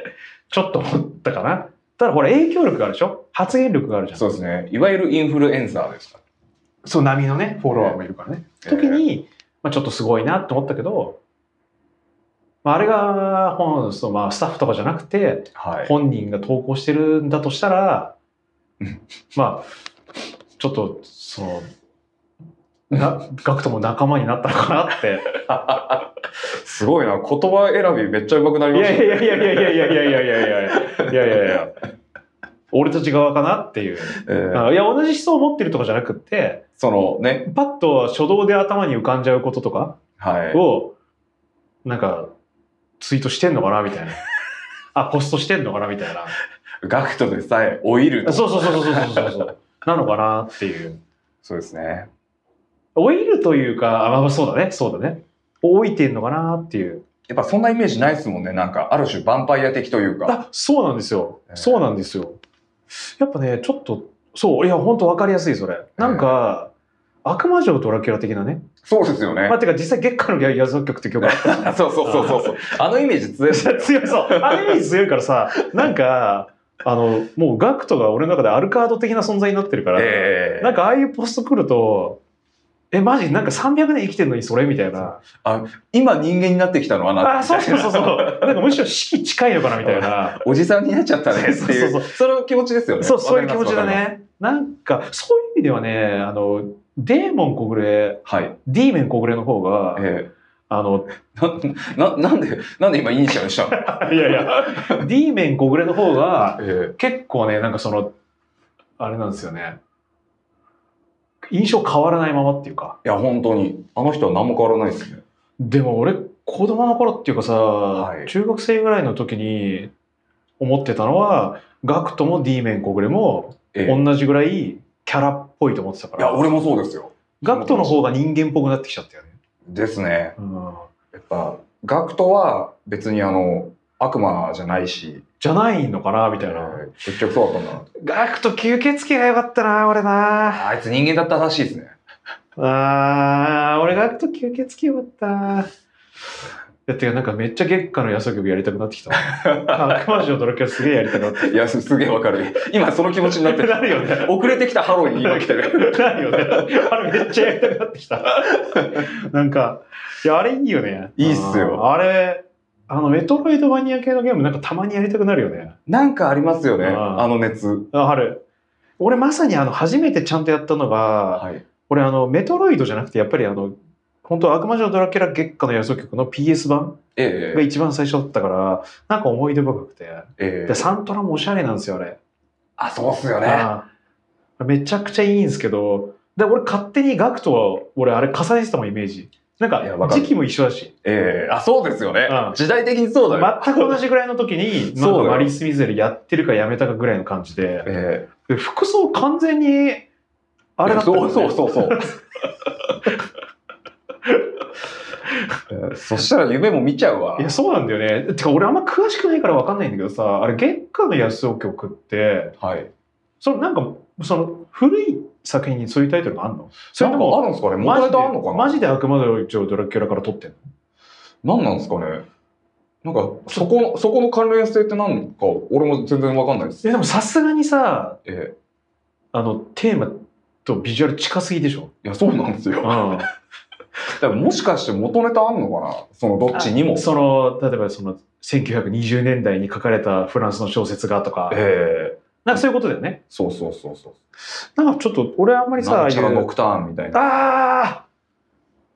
ちょっと思ったかな。ただほら影響力があるでしょ？発言力があるじゃん。そうですね。いわゆるインフルエンサーですか？そう、波のね、フォロワーもいるからね。ら。時に、まあ、ちょっとすごいなって思ったけど、まあ、あれが本そう、まあ、スタッフとかじゃなくて、はい。本人が投稿してるんだとしたらうん、まあ、ちょっと、その、な、ガクトも仲間になったのかなって。すごいな。言葉選びめっちゃ上手くなりいましたね。やいやいやいやいやいやいやいやいやいやいやいやいや俺たち側かなっていう。ええあいや、同じ思想を持ってるとかじゃなくって、そのね。パッと初動で頭に浮かんじゃうこととかはい。を、なんか、ツイートしてんのかなみたいな。あ、ポストしてんのかなみたいな。ガクトでさえ老いると。そうそうそうそうそうそう。なのかなっていう。そうですね。老いるというか、あ、まあそうだね、そうだね。老いてんのかなっていう。やっぱそんなイメージないですもんね。なんか、ある種ヴァンパイア的というか。あ、そうなんですよえ。えそうなんですよ。やっぱね、ちょっと、そう、いや、本当わかりやすい、それ。なんか、悪魔城ドラキュラ的なね。そうですよね。まあ、てか実際月下の野草曲って曲あった そうそうそうそうそう。あのイメージ強い。強いそう。ある意味強いからさ、なんか、あの、もうガクトが俺の中でアルカード的な存在になってるから、ええなんかああいうポスト来ると、え、マジ？なんか300年生きてんのにそれみたいな。今人間になってきたの？はなあ、そうそうそうそう。なんかむしろ四季近いのかなみたいな。おじさんになっちゃったねっていう。そうそうそうその気持ちですよね。そう、そういう気持ちだ。ね。なんか、そういう意味ではね、あの、デーモン小暮、はい。ディーメン小暮の方が、えあの、えな、な、なんで、なんで今イニシャルしたの？いやいや、ディーメン小暮の方が、え結構ね、なんかその、あれなんですよね。印象変わらないままっていうか。えいや、本当に。あの人は何も変わらないですね。でも俺、子供の頃っていうかさ、い中学生ぐらいの時に思ってたのは、ガクトもディーメン小暮もええ同じぐらいキャラっぽいと思ってたかいや、ら、俺もそうですよ。ガクトの方が人間っぽくなってきちゃったよね。ですね。うん、やっぱ、ガクトは別にあの、悪魔じゃないし、じゃないのかなみたいな。ええ結局そうだったんだなと。ガクト吸血鬼がよかったな、俺な。あいつ人間だったらしいですね。あー、俺ガクト吸血鬼よかったな。だってなんかめっちゃ月下の野草曲やりたくなってきた。悪魔城ドラキュラすげえやりたくなっていや、すすげえわかる。今その気持ちになってる。なるよね遅れてきたハロウィンに今来てる。なるよね。あれめっちゃやりたくなってきた。なんか、いや、あれいいよね。いいっすよあれ、あの、メトロイドマニア系のゲームなんかたまにやりたくなるよね。なんかありますよね、ああの熱。あある。俺まさにあの、初めてちゃんとやったのが、はい。俺あの、メトロイドじゃなくて、やっぱりあの、本当悪魔城ドラキュラ月下の野草曲の PS 版ええが一番最初だったから、なんか思い出深くて。ええで、サントラもおしゃれなんですよ、あれ。あ、そうっすよね。めちゃくちゃいいんですけど、で、俺勝手にガクとは、俺あれ重ねてたもん、イメージ。なんか時期も一緒だし、ええあ、そうですよねうん。時代的にそうだよ。全く同じぐらいの時に、なんそうマリス・ミゼルやってるかやめたかぐらいの感じで、えで服装完全に、あれだったよねそうそうそう そしたら夢も見ちゃうわい。や、そうなんだよね。てか、俺あんま詳しくないから分かんないんだけどさ、あれ、月下の野草曲って、はい。そのなんか、その古い作品にそういうタイトルがあんの？それともあるんですかね？マジでマジで悪魔城ドラキュラから撮ってんの？何なんですかね？なんか、そこ、そこの関連性って何か、俺も全然わかんないです。え、でもさすがにさ、えあの、テーマとビジュアル近すぎでしょ？えいや、そうなんですよ。うん。でももしかして元ネタあんのかな？そのどっちにも。その、例えばその、1920年代に書かれたフランスの小説がとか、ええなんかそういうことだよね。そうそうそうそう。なんかちょっと、俺あんまりさ、あんちゃらノクターンみたいな。ああ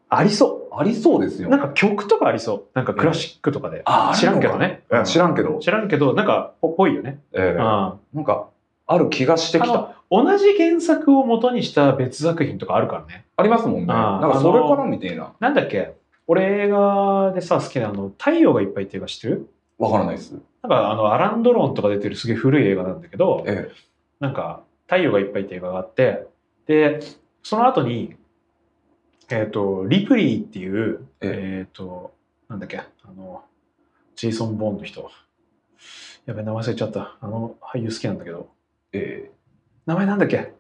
ありそありそうですう。よ。なんか曲とかありそう。なんかクラシックとかで。ああ知らんけどね。うん知らんけど。知らんけど、なんか、ぽっぽいよね。ええうん。なんか、ある気がしてきた。同じ原作を元にした別作品とかあるからね。ありますもんね。なんかそれかなみたいな。なんだっけ？俺映画でさ、好きなあの、太陽がいっぱいって映画知ってる？わからないです。なんかあの、アラン・ドロンとか出てるすげえ古い映画なんだけど、えなんか、太陽がいっぱいって映画があって、で、その後に、えっ、と、リプリーっていう、ええっ、と、なんだっけ、あの、ジェイソン・ボーンの人。やべ、名前忘れちゃった。あの俳優好きなんだけど。ええ名前なんだっけ？え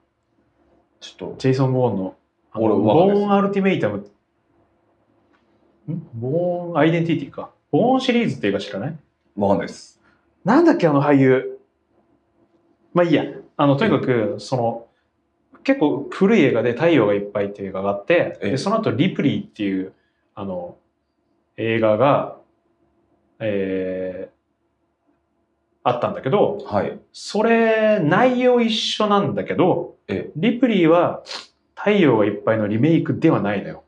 ちょっと、ジェイソン・ボーンの。あの俺ボーン・アルティメイタム。ん？ボーン・アイデンティティか。ボーンシリーズって映画知らない？わかんないです。なんだっけ、あの俳優？まあいいや。あの、とにかく、その、結構古い映画で太陽がいっぱいっていう映画があって、ええでその後リプリーっていう、あの、映画が、えーあったんだけど、はい。それ、内容一緒なんだけど、えリプリーは太陽がいっぱいのリメイクではないのよ。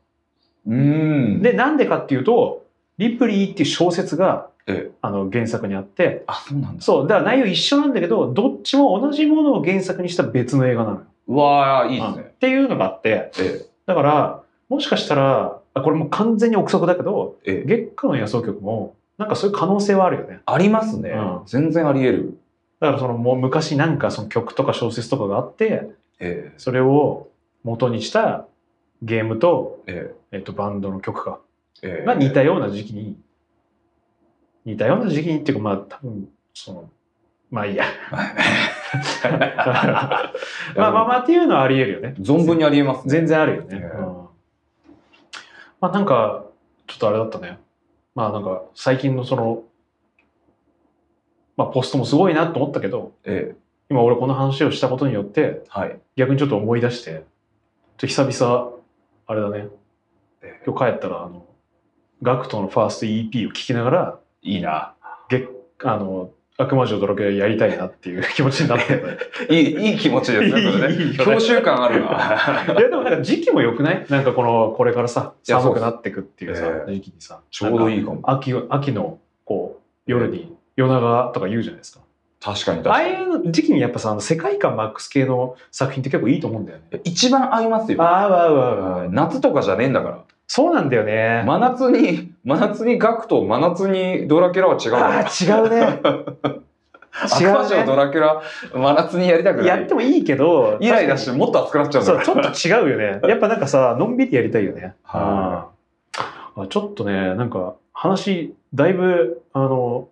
うーん。で、なんでかっていうと、リプリーっていう小説が、ええあの、原作にあって、あ、そうなんだ。そう、だから内容一緒なんだけど、どっちも同じものを原作にした別の映画なのよ。うわー、いいですうんっね。ていうのがあって、えだから、もしかしたら、あこれもう完全に憶測だけど、月下の野草曲も、なんかそういう可能性はあるよね。ありますねうん。全然あり得る。だからそのもう昔なんかその曲とか小説とかがあって、えそれを元にしたゲームと、えええっと、バンドの曲かえええが似たような時期に、似たような時期にっていうかまあ多分、その、まあいいや。まあまあまあっていうのはあり得るよね。存分にありえますね。全然あるよね。ええうんまあなんか、ちょっとあれだったね。まあなんか、最近のその、まあポストもすごいなと思ったけど、ええ今俺この話をしたことによって、はい。逆にちょっと思い出して、ちょっと久々、あれだねええ。今日帰ったら、あの、ガクトのファースト EP を聴きながら、いいな。げあの、悪魔女ドラキュラやりたいなっていう気持ちになってて。いい、いい気持ちですね、ね。ね教習感あるな。いやでもなんか時期も良くない？なんかこの、これからさ、寒くなってくっていうさ、ええ時期にさ。ちょうどいいかも。秋秋のこう夜に夜長とか言うじゃないですか。確かに確ああかに。いう時期にやっぱさあの世界観マックス系の作品って結構いいと思うんだよね。一番合いますよ。ああわあわあわあ夏とかじゃねえんだから。そうなんだよね。真夏に、真夏にガクと真夏にドラキュラは違うあわ。あ違うね。悪魔女ド違うラキュラ、真夏にやりたくね。ない？やって。もいいけど、イライラしてもっと熱くなっちゃうんだそう。ちょっと違うよね。やっぱなんかさのんびりやりたいよね。はうんあちょっとねなんか話だいぶあの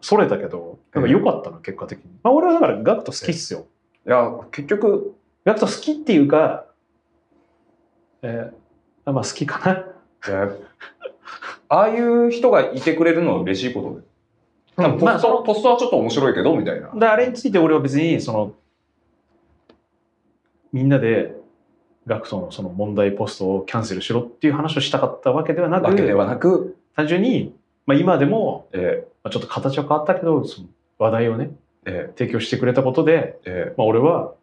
それたけどなんか良かったな、結果的に。まあ俺はだからガクト好きっすよ。いや、結局、ガクト好きっていうか、えー、まあ好きかな。えーああいう人がいてくれるのは嬉しいことで。ポスト、まあそのポストはちょっと面白いけど、みたいな。であれについて俺は別にそのみんなでガクトのその問題ポストをキャンセルしろっていう話をしたかったわけではなくわけではなく、単純に、まあ、今でも、えまあ、ちょっと形は変わったけどその話題をねーえ提供してくれたことで、ーえまあ、俺は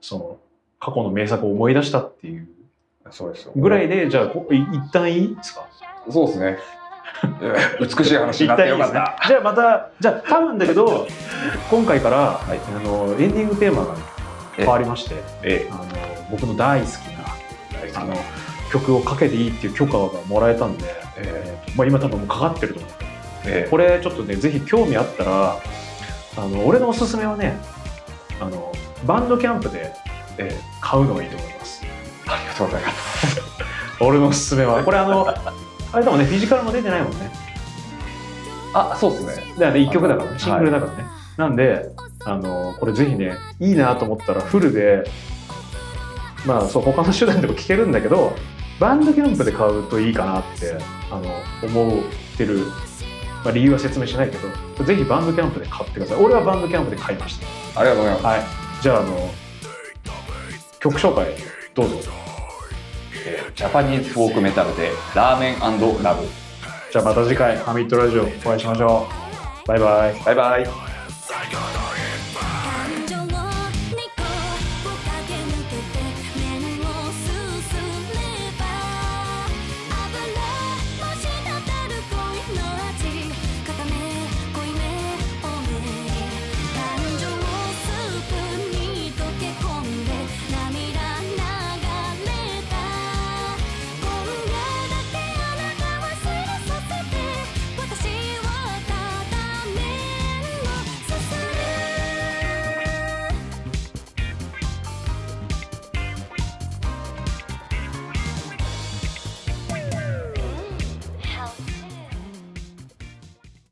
その過去の名作を思い出したっていうーそうですよ。ぐらいでじゃあ一旦いいですか？そうですね。え ー美しい話になってよかった。ですね。じゃあまたじゃあ多分だけど今回から、はい。あのエンディングテーマが変わりましてえあの僕の大好きーな。あの曲をかけていいっていう許可がもらえたんで、ええ。ーまあ、今多分もうかかってると思う。ーえ。ーこれちょっとねぜひ興味あったらあの俺のおすすめはねあのバンドキャンプでえ。買うのがいいと思いますとうございます。俺のおすすめは。これあのあれだもんねフィジカルも出てないもんね。あ、そうですね。だからね1曲だからね。はい。シングルだからね、なんであのこれぜひねいいなと思ったらフルでまあそう他の手段でも聴けるんだけどバンドキャンプで買うといいかなってあの思ってる、まあ、理由は説明しないけどぜひバンドキャンプで買ってください。俺はバンドキャンプで買いました。ありがとうございます。はい。じゃああの曲紹介どうぞ。えーえジャパニーズフォークメタルでラーメンラブ。じゃあまた次回ハミットラジオお会いしましょう。バイバイ。バイバイ。